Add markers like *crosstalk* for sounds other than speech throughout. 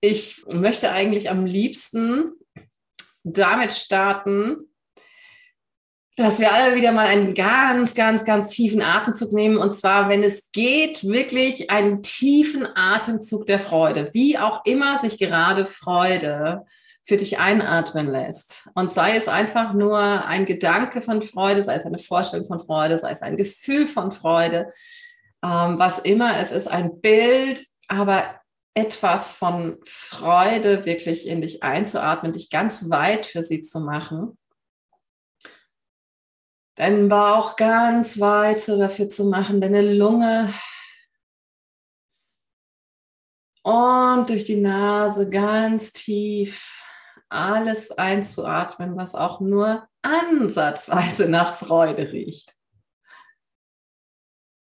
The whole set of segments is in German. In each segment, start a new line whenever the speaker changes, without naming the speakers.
ich möchte eigentlich am liebsten damit starten, dass wir alle wieder mal einen ganz, ganz, ganz tiefen Atemzug nehmen. Und zwar, wenn es geht, wirklich einen tiefen Atemzug der Freude, wie auch immer sich gerade Freude für dich einatmen lässt. Und sei es einfach nur ein Gedanke von Freude, sei es eine Vorstellung von Freude, sei es ein Gefühl von Freude, ähm, was immer es ist, ein Bild, aber etwas von Freude wirklich in dich einzuatmen, dich ganz weit für sie zu machen. Deinen Bauch ganz weit so dafür zu machen, deine Lunge und durch die Nase ganz tief alles einzuatmen, was auch nur ansatzweise nach Freude riecht.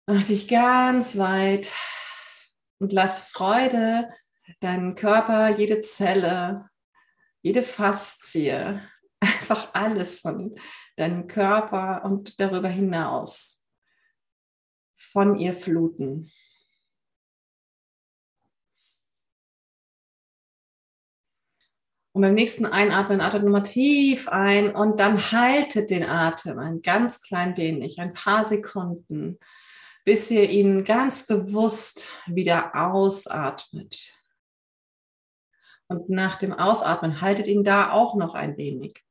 Mach dich ganz weit und lass Freude deinen Körper, jede Zelle, jede Faszie, *laughs* einfach alles von deinem Körper und darüber hinaus von ihr fluten. Und beim nächsten Einatmen atmet nochmal tief ein und dann haltet den Atem ein ganz klein wenig, ein paar Sekunden bis ihr ihn ganz bewusst wieder ausatmet. Und nach dem Ausatmen haltet ihn da auch noch ein wenig,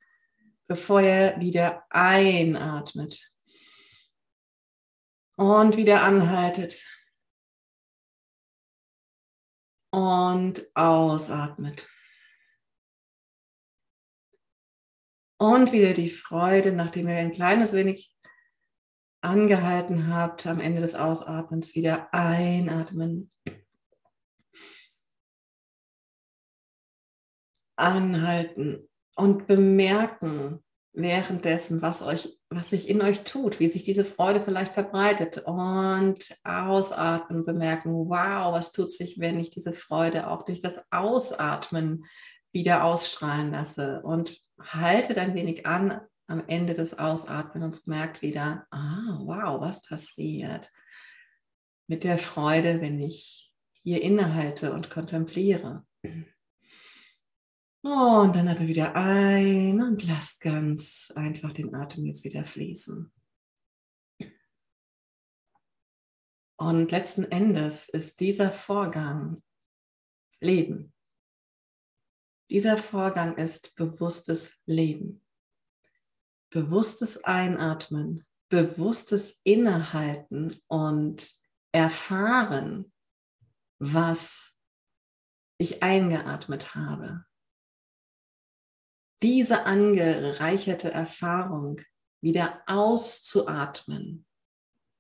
bevor ihr wieder einatmet. Und wieder anhaltet. Und ausatmet. Und wieder die Freude, nachdem ihr ein kleines wenig angehalten habt, am Ende des Ausatmens wieder einatmen. Anhalten und bemerken währenddessen, was euch, was sich in euch tut, wie sich diese Freude vielleicht verbreitet und ausatmen, bemerken, wow, was tut sich, wenn ich diese Freude auch durch das Ausatmen wieder ausstrahlen lasse und haltet ein wenig an, am Ende des Ausatmens merkt wieder, ah, wow, was passiert mit der Freude, wenn ich hier innehalte und kontempliere. und dann atmet wieder ein und lasst ganz einfach den Atem jetzt wieder fließen. Und letzten Endes ist dieser Vorgang Leben. Dieser Vorgang ist bewusstes Leben bewusstes Einatmen, bewusstes Innehalten und erfahren, was ich eingeatmet habe. Diese angereicherte Erfahrung wieder auszuatmen.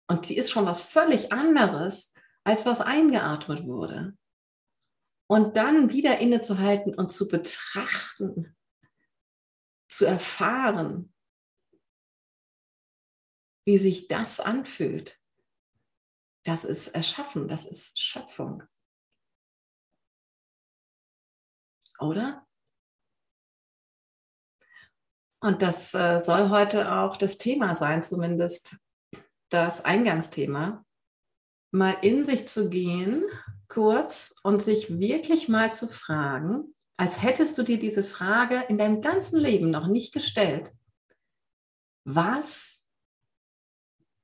Und die ist schon was völlig anderes, als was eingeatmet wurde. Und dann wieder innezuhalten und zu betrachten, zu erfahren, wie sich das anfühlt, das ist Erschaffen, das ist Schöpfung. Oder? Und das äh, soll heute auch das Thema sein, zumindest das Eingangsthema, mal in sich zu gehen, kurz, und sich wirklich mal zu fragen, als hättest du dir diese Frage in deinem ganzen Leben noch nicht gestellt. Was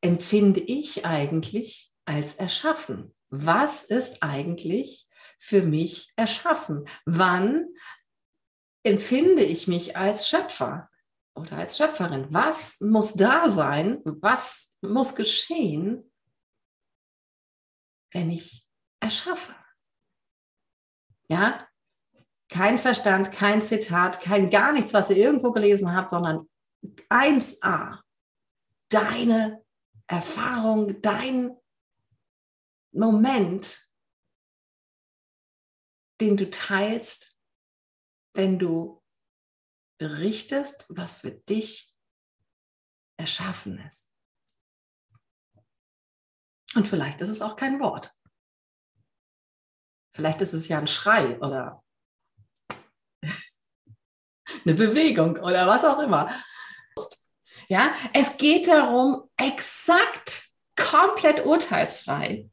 empfinde ich eigentlich als erschaffen? Was ist eigentlich für mich erschaffen? Wann empfinde ich mich als Schöpfer oder als Schöpferin? Was muss da sein? Was muss geschehen, wenn ich erschaffe? Ja, kein Verstand, kein Zitat, kein gar nichts, was ihr irgendwo gelesen habt, sondern 1a, deine Erfahrung, dein Moment, den du teilst, wenn du berichtest, was für dich erschaffen ist. Und vielleicht ist es auch kein Wort. Vielleicht ist es ja ein Schrei oder *laughs* eine Bewegung oder was auch immer. Ja, es geht darum, exakt, komplett urteilsfrei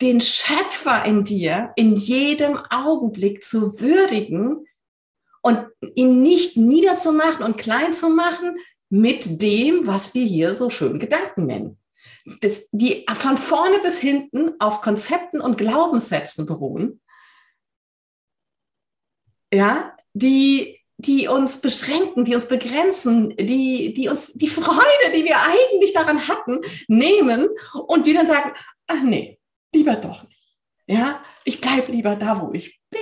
den Schöpfer in dir in jedem Augenblick zu würdigen und ihn nicht niederzumachen und klein zu machen mit dem, was wir hier so schön Gedanken nennen. Das, die von vorne bis hinten auf Konzepten und Glaubenssätzen beruhen, ja, die, die uns beschränken, die uns begrenzen, die, die uns die Freude, die wir eigentlich daran hatten, nehmen und wir dann sagen, ach nee, lieber doch nicht. Ja, ich bleibe lieber da, wo ich bin.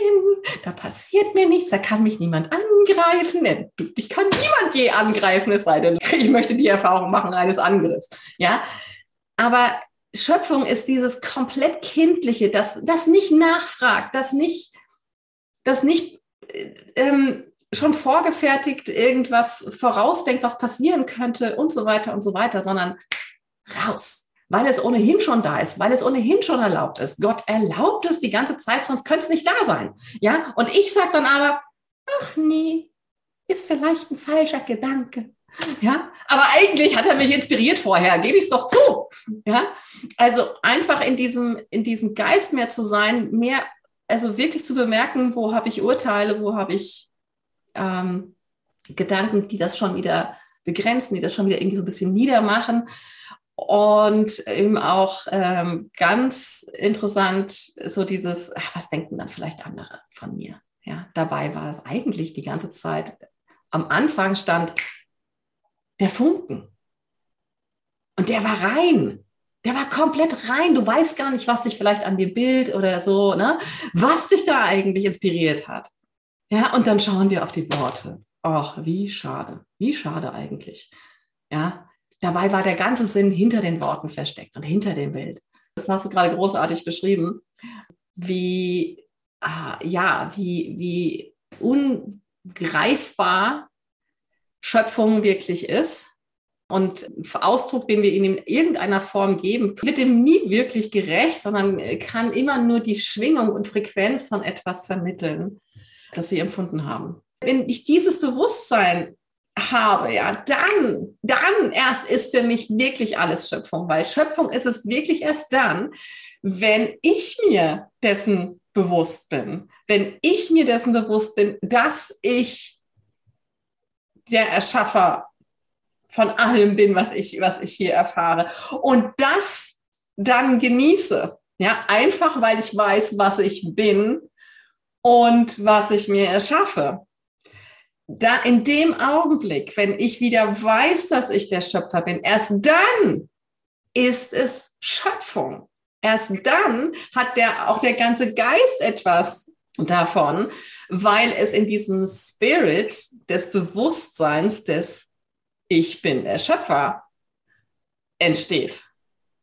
Da passiert mir nichts, da kann mich niemand angreifen. Ich kann niemand je angreifen, es sei denn, ich möchte die Erfahrung machen eines Angriffs. Ja, aber Schöpfung ist dieses komplett kindliche, das, das nicht nachfragt, das nicht, das nicht äh, ähm, schon vorgefertigt irgendwas vorausdenkt, was passieren könnte und so weiter und so weiter, sondern raus weil es ohnehin schon da ist, weil es ohnehin schon erlaubt ist. Gott erlaubt es die ganze Zeit, sonst könnte es nicht da sein. Ja, und ich sage dann aber, ach nee, ist vielleicht ein falscher Gedanke. Ja, aber eigentlich hat er mich inspiriert vorher, gebe ich es doch zu. Ja, also einfach in diesem, in diesem Geist mehr zu sein, mehr, also wirklich zu bemerken, wo habe ich Urteile, wo habe ich ähm, Gedanken, die das schon wieder begrenzen, die das schon wieder irgendwie so ein bisschen niedermachen und eben auch ähm, ganz interessant, so dieses, ach, was denken dann vielleicht andere von mir? Ja, dabei war es eigentlich die ganze Zeit, am Anfang stand der Funken. Und der war rein. Der war komplett rein. Du weißt gar nicht, was dich vielleicht an dem Bild oder so, ne, was dich da eigentlich inspiriert hat. Ja, und dann schauen wir auf die Worte. Ach, wie schade. Wie schade eigentlich. Ja, Dabei war der ganze Sinn hinter den Worten versteckt und hinter dem Bild. Das hast du gerade großartig beschrieben, wie, ah, ja, wie, wie ungreifbar Schöpfung wirklich ist. Und Ausdruck, den wir ihm in irgendeiner Form geben, wird ihm nie wirklich gerecht, sondern kann immer nur die Schwingung und Frequenz von etwas vermitteln, das wir empfunden haben. Wenn ich dieses Bewusstsein habe, ja, dann, dann erst ist für mich wirklich alles Schöpfung, weil Schöpfung ist es wirklich erst dann, wenn ich mir dessen bewusst bin, wenn ich mir dessen bewusst bin, dass ich der Erschaffer von allem bin, was ich, was ich hier erfahre und das dann genieße, ja, einfach weil ich weiß, was ich bin und was ich mir erschaffe da in dem Augenblick, wenn ich wieder weiß, dass ich der Schöpfer bin, erst dann ist es Schöpfung. Erst dann hat der, auch der ganze Geist etwas davon, weil es in diesem Spirit des Bewusstseins des Ich bin der Schöpfer entsteht.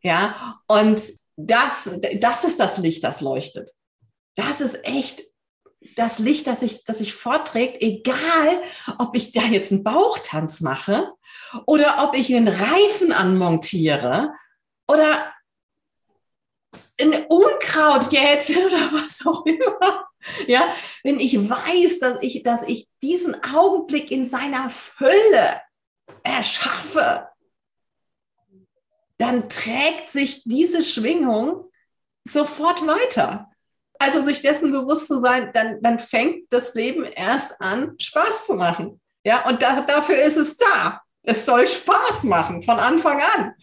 Ja, und das, das ist das Licht, das leuchtet. Das ist echt das Licht, das sich, das sich vorträgt, egal ob ich da jetzt einen Bauchtanz mache oder ob ich einen Reifen anmontiere oder ein Unkraut jetzt *laughs* oder was auch immer. Ja, wenn ich weiß, dass ich, dass ich diesen Augenblick in seiner Fülle erschaffe, dann trägt sich diese Schwingung sofort weiter. Also sich dessen bewusst zu sein, dann, dann fängt das Leben erst an, Spaß zu machen. Ja, und da, dafür ist es da. Es soll Spaß machen von Anfang an.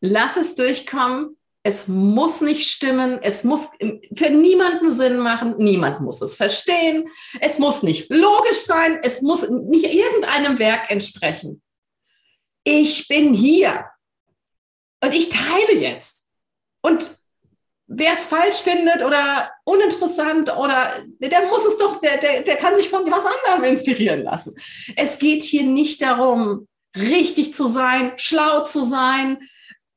Lass es durchkommen. Es muss nicht stimmen. Es muss für niemanden Sinn machen. Niemand muss es verstehen. Es muss nicht logisch sein. Es muss nicht irgendeinem Werk entsprechen. Ich bin hier. Und ich teile jetzt. Und wer es falsch findet oder uninteressant oder der muss es doch, der, der, der kann sich von was anderem inspirieren lassen. Es geht hier nicht darum, richtig zu sein, schlau zu sein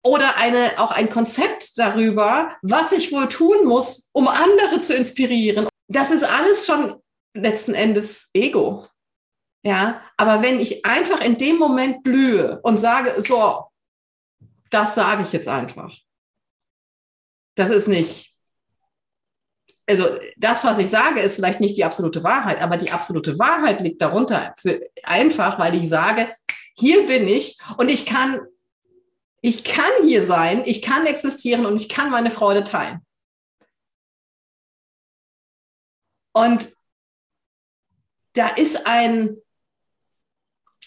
oder eine, auch ein Konzept darüber, was ich wohl tun muss, um andere zu inspirieren. Das ist alles schon letzten Endes Ego. Ja, aber wenn ich einfach in dem Moment blühe und sage, so, das sage ich jetzt einfach das ist nicht, also das, was ich sage, ist vielleicht nicht die absolute Wahrheit, aber die absolute Wahrheit liegt darunter. Für, einfach, weil ich sage, hier bin ich und ich kann Ich kann hier sein, ich kann existieren und ich kann meine Freude teilen. Und da ist ein,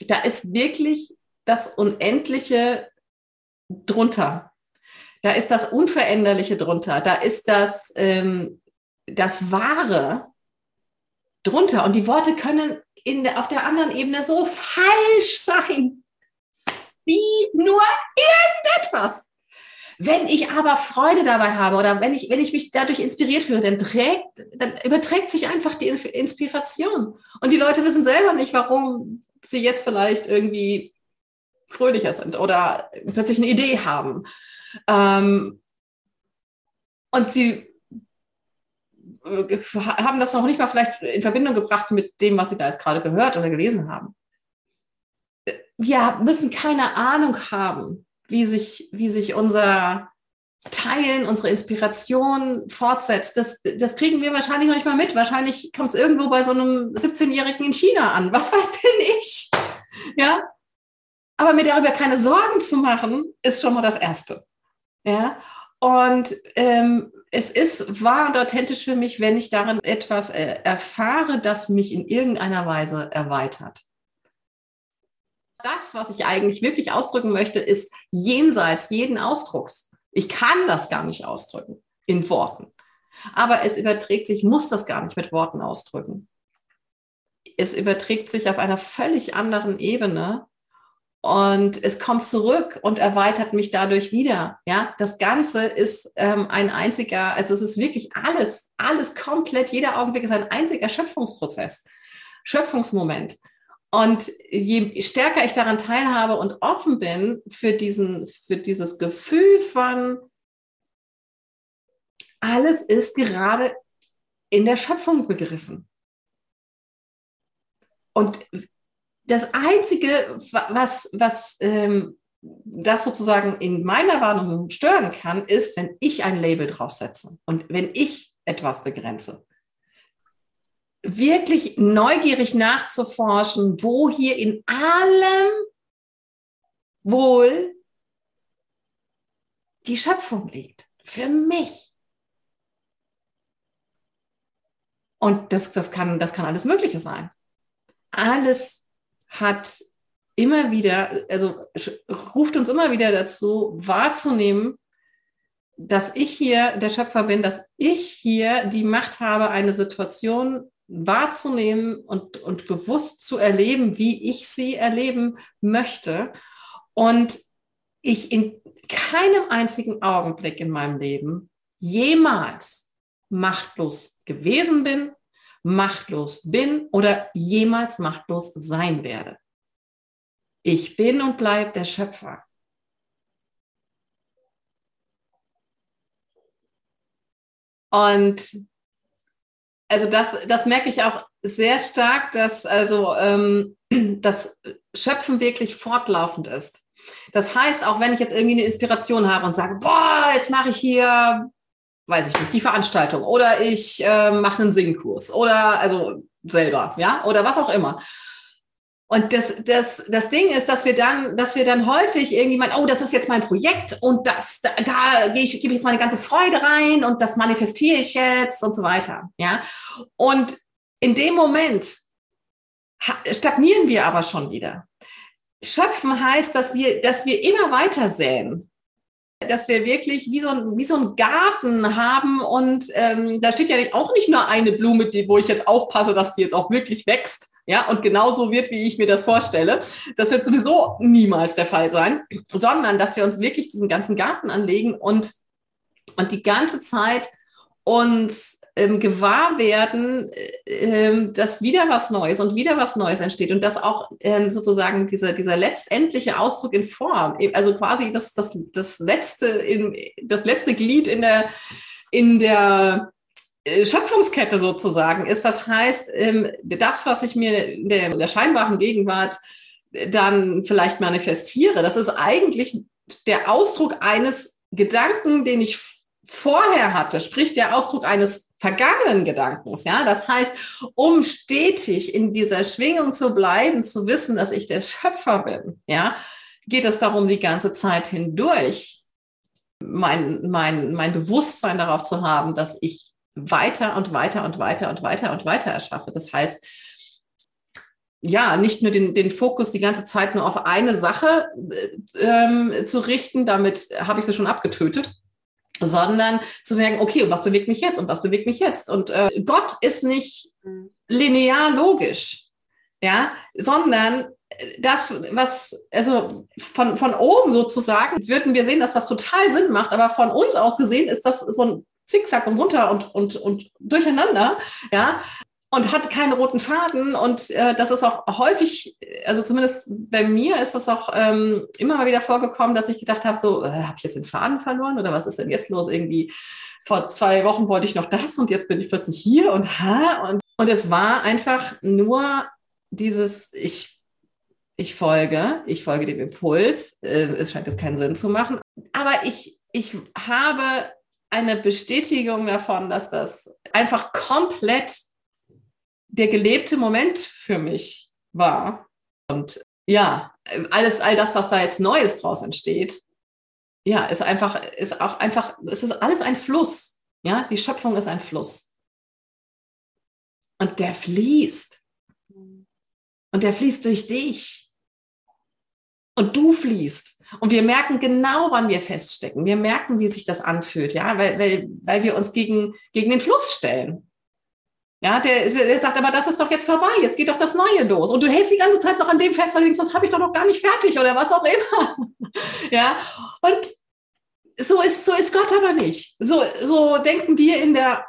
da ist wirklich das Unendliche drunter. Da ist das Unveränderliche drunter. Da ist das, ähm, das Wahre drunter. Und die Worte können in auf der anderen Ebene so falsch sein, wie nur irgendetwas. Wenn ich aber Freude dabei habe oder wenn ich, wenn ich mich dadurch inspiriert fühle, dann, trägt, dann überträgt sich einfach die Inspiration. Und die Leute wissen selber nicht, warum sie jetzt vielleicht irgendwie fröhlicher sind oder plötzlich eine Idee haben. Ähm, und sie äh, haben das noch nicht mal vielleicht in Verbindung gebracht mit dem, was sie da jetzt gerade gehört oder gelesen haben. Wir müssen keine Ahnung haben, wie sich, wie sich unser Teilen, unsere Inspiration fortsetzt. Das, das kriegen wir wahrscheinlich noch nicht mal mit. Wahrscheinlich kommt es irgendwo bei so einem 17-Jährigen in China an. Was weiß denn ich? Ja. Aber mir darüber keine Sorgen zu machen, ist schon mal das Erste. Ja. Und ähm, es ist wahr und authentisch für mich, wenn ich darin etwas äh, erfahre, das mich in irgendeiner Weise erweitert. Das, was ich eigentlich wirklich ausdrücken möchte, ist jenseits jeden Ausdrucks. Ich kann das gar nicht ausdrücken in Worten. Aber es überträgt sich, muss das gar nicht mit Worten ausdrücken. Es überträgt sich auf einer völlig anderen Ebene und es kommt zurück und erweitert mich dadurch wieder. Ja, das Ganze ist ähm, ein einziger, also es ist wirklich alles, alles komplett, jeder Augenblick ist ein einziger Schöpfungsprozess, Schöpfungsmoment. Und je stärker ich daran teilhabe und offen bin für diesen, für dieses Gefühl von, alles ist gerade in der Schöpfung begriffen. Und das Einzige, was, was ähm, das sozusagen in meiner Wahrnehmung stören kann, ist, wenn ich ein Label draufsetze und wenn ich etwas begrenze. Wirklich neugierig nachzuforschen, wo hier in allem wohl die Schöpfung liegt. Für mich. Und das, das, kann, das kann alles Mögliche sein. Alles hat immer wieder, also ruft uns immer wieder dazu, wahrzunehmen, dass ich hier der Schöpfer bin, dass ich hier die Macht habe, eine Situation wahrzunehmen und, und bewusst zu erleben, wie ich sie erleben möchte. Und ich in keinem einzigen Augenblick in meinem Leben jemals machtlos gewesen bin machtlos bin oder jemals machtlos sein werde. Ich bin und bleibe der Schöpfer. Und also das, das merke ich auch sehr stark, dass also ähm, *clears throat* das Schöpfen wirklich fortlaufend ist. Das heißt, auch wenn ich jetzt irgendwie eine Inspiration habe und sage, boah, jetzt mache ich hier weiß ich nicht, die Veranstaltung oder ich äh, mache einen Singkurs oder also selber, ja, oder was auch immer. Und das, das, das Ding ist, dass wir dann, dass wir dann häufig irgendwie meinen, oh, das ist jetzt mein Projekt und das, da, da gebe ich, gebe ich jetzt meine ganze Freude rein und das manifestiere ich jetzt und so weiter, ja. Und in dem Moment stagnieren wir aber schon wieder. Schöpfen heißt, dass wir, dass wir immer weiter säen dass wir wirklich wie so ein, wie so ein Garten haben und ähm, da steht ja auch nicht nur eine Blume, die, wo ich jetzt aufpasse, dass die jetzt auch wirklich wächst, ja, und genauso wird, wie ich mir das vorstelle. Das wird sowieso niemals der Fall sein, sondern dass wir uns wirklich diesen ganzen Garten anlegen und, und die ganze Zeit uns ähm, gewahr werden, ähm, dass wieder was Neues und wieder was Neues entsteht und dass auch ähm, sozusagen dieser, dieser letztendliche Ausdruck in Form, e, also quasi das, das, das, letzte, in, das letzte Glied in der, in der äh, Schöpfungskette sozusagen ist. Das heißt, ähm, das, was ich mir in der, in der scheinbaren Gegenwart dann vielleicht manifestiere, das ist eigentlich der Ausdruck eines Gedanken, den ich vorher hatte, sprich der Ausdruck eines vergangenen Gedankens. Ja, das heißt, um stetig in dieser Schwingung zu bleiben, zu wissen, dass ich der Schöpfer bin. Ja, geht es darum, die ganze Zeit hindurch mein, mein, mein Bewusstsein darauf zu haben, dass ich weiter und weiter und weiter und weiter und weiter erschaffe. Das heißt, ja, nicht nur den, den Fokus die ganze Zeit nur auf eine Sache äh, ähm, zu richten, damit habe ich sie schon abgetötet, sondern zu merken, okay, und was bewegt mich jetzt und was bewegt mich jetzt? Und äh, Gott ist nicht mhm. linear logisch, ja, sondern das, was, also von, von oben sozusagen, würden wir sehen, dass das total Sinn macht, aber von uns aus gesehen ist das so ein Zickzack und runter und, und, und durcheinander, ja, und hat keinen roten Faden. Und äh, das ist auch häufig, also zumindest bei mir ist das auch ähm, immer mal wieder vorgekommen, dass ich gedacht habe, so, äh, habe ich jetzt den Faden verloren oder was ist denn jetzt los? Irgendwie vor zwei Wochen wollte ich noch das und jetzt bin ich plötzlich hier und ha. Und, und es war einfach nur dieses, ich, ich folge, ich folge dem Impuls. Äh, es scheint jetzt keinen Sinn zu machen. Aber ich, ich habe eine Bestätigung davon, dass das einfach komplett der gelebte Moment für mich war. Und ja, alles, all das, was da jetzt Neues draus entsteht, ja, ist einfach, ist auch einfach, es ist alles ein Fluss. Ja, die Schöpfung ist ein Fluss. Und der fließt. Und der fließt durch dich. Und du fließt. Und wir merken genau, wann wir feststecken. Wir merken, wie sich das anfühlt, ja, weil, weil, weil wir uns gegen, gegen den Fluss stellen. Ja, der, der sagt, aber das ist doch jetzt vorbei, jetzt geht doch das Neue los. Und du hältst die ganze Zeit noch an dem fest, weil du denkst, das habe ich doch noch gar nicht fertig oder was auch immer. *laughs* ja, und so ist, so ist Gott aber nicht. So, so denken wir in der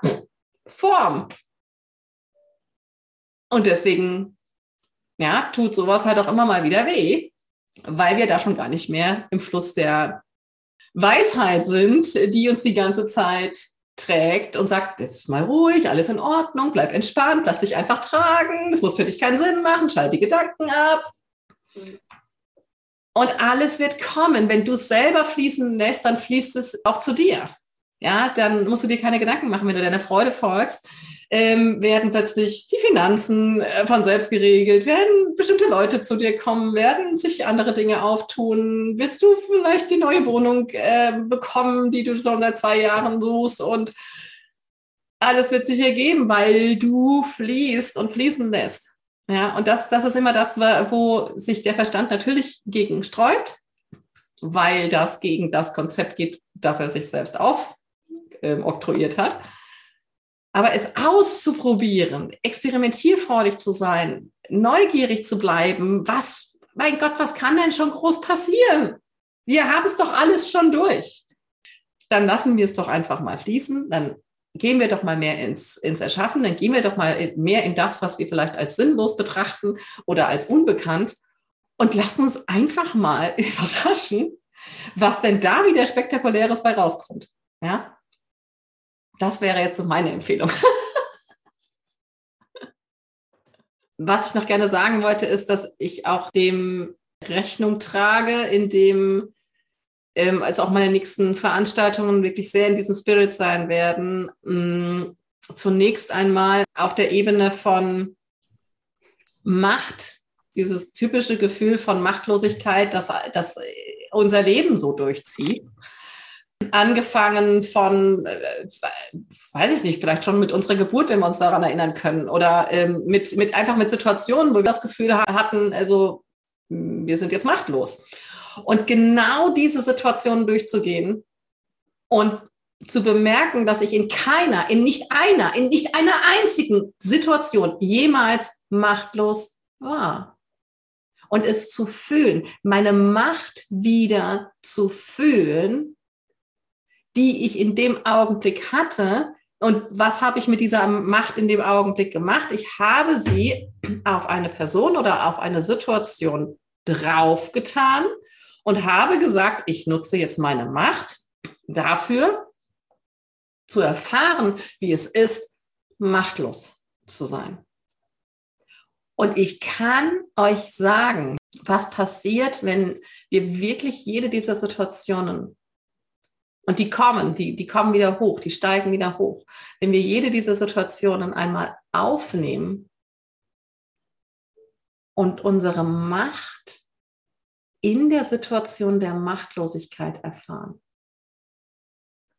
Form. Und deswegen, ja, tut sowas halt auch immer mal wieder weh, weil wir da schon gar nicht mehr im Fluss der Weisheit sind, die uns die ganze Zeit trägt und sagt, jetzt ist mal ruhig, alles in Ordnung, bleib entspannt, lass dich einfach tragen, das muss für dich keinen Sinn machen, schalte die Gedanken ab. Und alles wird kommen. Wenn du es selber fließen lässt, dann fließt es auch zu dir. Ja, dann musst du dir keine Gedanken machen, wenn du deiner Freude folgst. Ähm, werden plötzlich die Finanzen äh, von selbst geregelt, werden bestimmte Leute zu dir kommen, werden sich andere Dinge auftun, wirst du vielleicht die neue Wohnung äh, bekommen, die du schon seit zwei Jahren suchst und alles wird sich ergeben, weil du fließt und fließen lässt. Ja, und das, das ist immer das, wo sich der Verstand natürlich gegen streut, weil das gegen das Konzept geht, das er sich selbst aufoktroyiert ähm, hat. Aber es auszuprobieren, experimentierfreudig zu sein, neugierig zu bleiben, was, mein Gott, was kann denn schon groß passieren? Wir haben es doch alles schon durch. Dann lassen wir es doch einfach mal fließen, dann gehen wir doch mal mehr ins, ins Erschaffen, dann gehen wir doch mal mehr in das, was wir vielleicht als sinnlos betrachten oder als unbekannt und lassen uns einfach mal *laughs* überraschen, was denn da wieder Spektakuläres bei rauskommt. Ja, das wäre jetzt so meine Empfehlung. *laughs* Was ich noch gerne sagen wollte, ist, dass ich auch dem Rechnung trage, indem ähm, als auch meine nächsten Veranstaltungen wirklich sehr in diesem Spirit sein werden. Ähm, zunächst einmal auf der Ebene von Macht, dieses typische Gefühl von Machtlosigkeit, das, das unser Leben so durchzieht angefangen von, äh, weiß ich nicht, vielleicht schon mit unserer Geburt, wenn wir uns daran erinnern können, oder ähm, mit, mit einfach mit Situationen, wo wir das Gefühl hatten, also hm, wir sind jetzt machtlos. Und genau diese Situationen durchzugehen und zu bemerken, dass ich in keiner, in nicht einer, in nicht einer einzigen Situation jemals machtlos war. Und es zu fühlen, meine Macht wieder zu fühlen die ich in dem Augenblick hatte. Und was habe ich mit dieser Macht in dem Augenblick gemacht? Ich habe sie auf eine Person oder auf eine Situation draufgetan und habe gesagt, ich nutze jetzt meine Macht dafür, zu erfahren, wie es ist, machtlos zu sein. Und ich kann euch sagen, was passiert, wenn wir wirklich jede dieser Situationen und die kommen, die, die kommen wieder hoch, die steigen wieder hoch. Wenn wir jede dieser Situationen einmal aufnehmen und unsere Macht in der Situation der Machtlosigkeit erfahren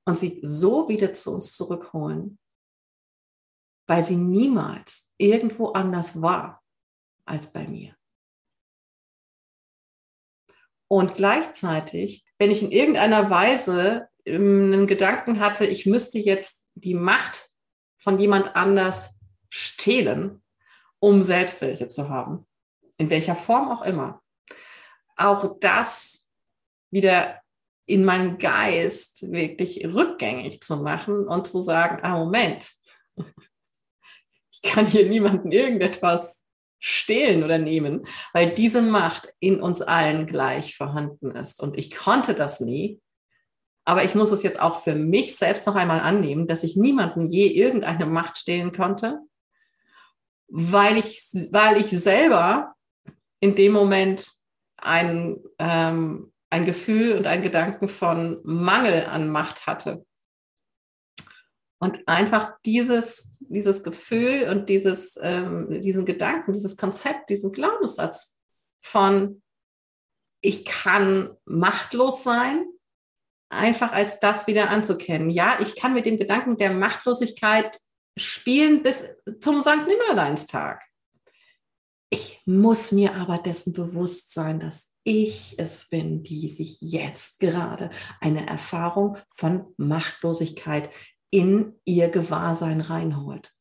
und sie so wieder zu uns zurückholen, weil sie niemals irgendwo anders war als bei mir. Und gleichzeitig, wenn ich in irgendeiner Weise einen Gedanken hatte, ich müsste jetzt die Macht von jemand anders stehlen, um selbst welche zu haben, in welcher Form auch immer, auch das wieder in meinem Geist wirklich rückgängig zu machen und zu sagen, ah Moment, *laughs* ich kann hier niemandem irgendetwas stehlen oder nehmen, weil diese Macht in uns allen gleich vorhanden ist. Und ich konnte das nie. Aber ich muss es jetzt auch für mich selbst noch einmal annehmen, dass ich niemandem je irgendeine Macht stehlen konnte, weil ich, weil ich selber in dem Moment ein, ähm, ein Gefühl und ein Gedanken von Mangel an Macht hatte. Und einfach dieses, dieses Gefühl und dieses, ähm, diesen Gedanken, dieses Konzept, diesen Glaubenssatz von, ich kann machtlos sein, einfach als das wieder anzukennen. Ja, ich kann mit dem Gedanken der Machtlosigkeit spielen bis zum St. Nimmerleinstag. Ich muss mir aber dessen bewusst sein, dass ich es bin, die sich jetzt gerade eine Erfahrung von Machtlosigkeit in ihr Gewahrsein reinholt.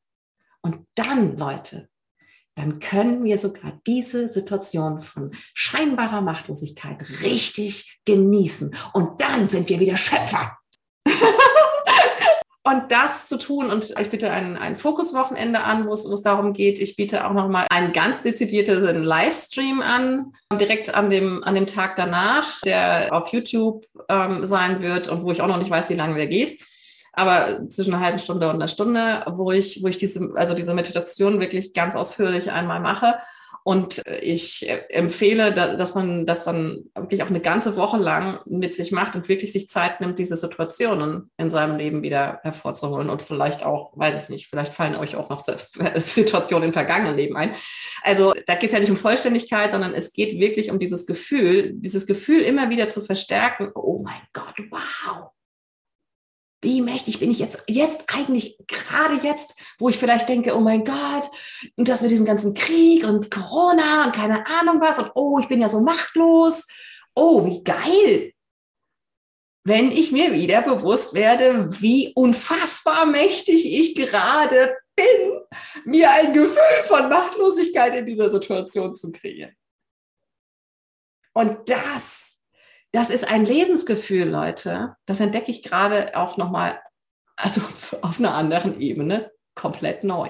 Und dann, Leute, dann können wir sogar diese Situation von scheinbarer Machtlosigkeit richtig genießen. Und dann sind wir wieder Schöpfer. *laughs* und das zu tun, und ich bitte ein, ein Fokuswochenende an, wo es darum geht. Ich biete auch nochmal einen ganz dezidierten Livestream an, direkt an dem, an dem Tag danach, der auf YouTube ähm, sein wird und wo ich auch noch nicht weiß, wie lange der geht aber zwischen einer halben Stunde und einer Stunde, wo ich, wo ich diese, also diese Meditation wirklich ganz ausführlich einmal mache. Und ich empfehle, dass man das dann wirklich auch eine ganze Woche lang mit sich macht und wirklich sich Zeit nimmt, diese Situationen in seinem Leben wieder hervorzuholen. Und vielleicht auch, weiß ich nicht, vielleicht fallen euch auch noch *laughs* Situationen im vergangenen Leben ein. Also da geht es ja nicht um Vollständigkeit, sondern es geht wirklich um dieses Gefühl, dieses Gefühl immer wieder zu verstärken. Oh mein Gott, wow wie mächtig bin ich jetzt, jetzt eigentlich, gerade jetzt, wo ich vielleicht denke, oh mein Gott, und das mit diesem ganzen Krieg und Corona und keine Ahnung was und oh, ich bin ja so machtlos. Oh, wie geil. Wenn ich mir wieder bewusst werde, wie unfassbar mächtig ich gerade bin, mir ein Gefühl von Machtlosigkeit in dieser Situation zu kreieren. Und das das ist ein Lebensgefühl, Leute. Das entdecke ich gerade auch nochmal, also *laughs* auf einer anderen Ebene, komplett neu.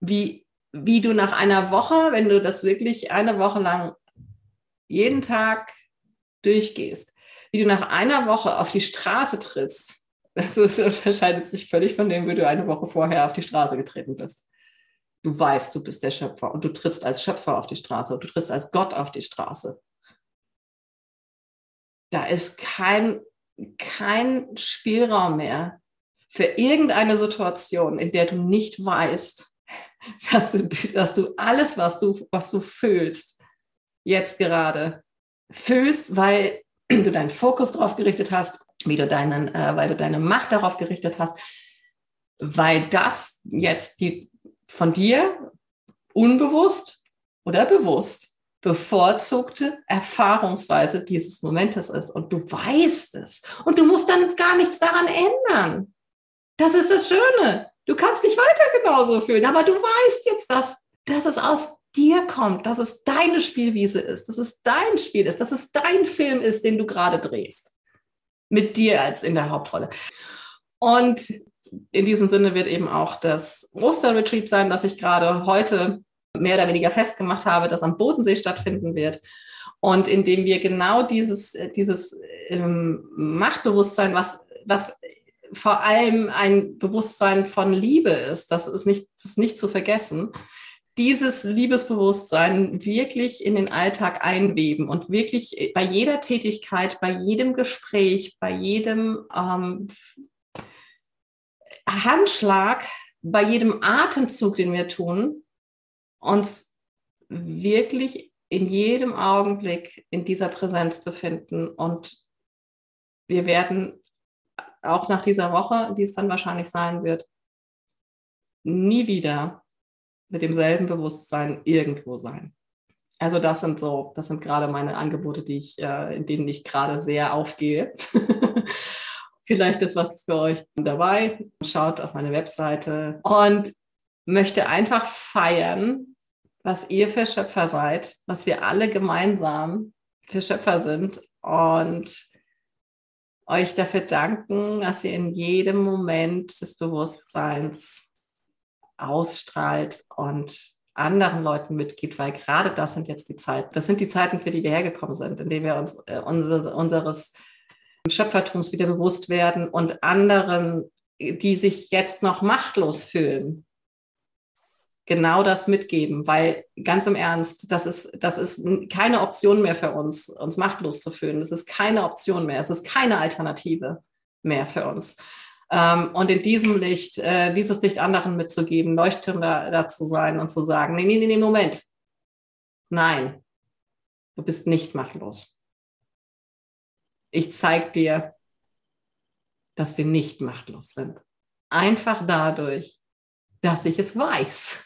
Wie, wie du nach einer Woche, wenn du das wirklich eine Woche lang jeden Tag durchgehst, wie du nach einer Woche auf die Straße trittst, *laughs* das ist, unterscheidet sich völlig von dem, wie du eine Woche vorher auf die Straße getreten bist. Du weißt, du bist der Schöpfer und du trittst als Schöpfer auf die Straße und du trittst als Gott auf die Straße da ist kein, kein Spielraum mehr für irgendeine Situation, in der du nicht weißt, *laughs* dass du, dass du alles, was du, was du fühlst, jetzt gerade fühlst, weil *clears throat* du deinen Fokus darauf gerichtet hast, wie du deinen, äh, weil du deine Macht darauf gerichtet hast, weil das jetzt die von dir unbewusst oder bewusst bevorzugte Erfahrungsweise dieses Momentes ist. Und du weißt es. Und du musst dann gar nichts daran ändern. Das ist das Schöne. Du kannst dich weiter genauso fühlen, aber du weißt jetzt, dass, dass es aus dir kommt, dass es deine Spielwiese ist, dass es dein Spiel ist, dass es dein Film ist, den du gerade drehst. Mit dir als in der Hauptrolle. Und in diesem Sinne wird eben auch das Osterretreat sein, das ich gerade heute mehr oder weniger festgemacht habe, das am Bodensee stattfinden wird. Und indem wir genau dieses, dieses ähm, Machtbewusstsein, was, was vor allem ein Bewusstsein von Liebe ist, das ist nicht, das ist nicht zu vergessen, dieses Liebesbewusstsein wirklich in den Alltag einweben und wirklich bei jeder Tätigkeit, bei jedem Gespräch, bei jedem ähm, Handschlag, bei jedem Atemzug, den wir tun, uns wirklich in jedem Augenblick in dieser Präsenz befinden und wir werden auch nach dieser Woche, die es dann wahrscheinlich sein wird, nie wieder mit demselben Bewusstsein irgendwo sein. Also das sind so, das sind gerade meine Angebote, die ich, äh, in denen ich gerade sehr aufgehe. *laughs* Vielleicht ist was für euch dabei. Schaut auf meine Webseite und möchte einfach feiern, was ihr für Schöpfer seid, was wir alle gemeinsam für Schöpfer sind und euch dafür danken, dass ihr in jedem Moment des Bewusstseins ausstrahlt und anderen Leuten mitgibt, weil gerade das sind jetzt die Zeiten, das sind die Zeiten, für die wir hergekommen sind, in denen wir uns äh, unseres, unseres Schöpfertums wieder bewusst werden und anderen, die sich jetzt noch machtlos fühlen, genau das mitgeben, weil ganz im Ernst, das ist, das ist keine Option mehr für uns, uns machtlos zu fühlen. Das ist keine Option mehr. Es ist keine Alternative mehr für uns. Ähm, und in diesem Licht, äh, dieses Licht anderen mitzugeben, leuchtender dazu sein und zu sagen, nee, nee, nee, nee, Moment. Nein, du bist nicht machtlos. Ich zeige dir, dass wir nicht machtlos sind. Einfach dadurch, dass ich es weiß.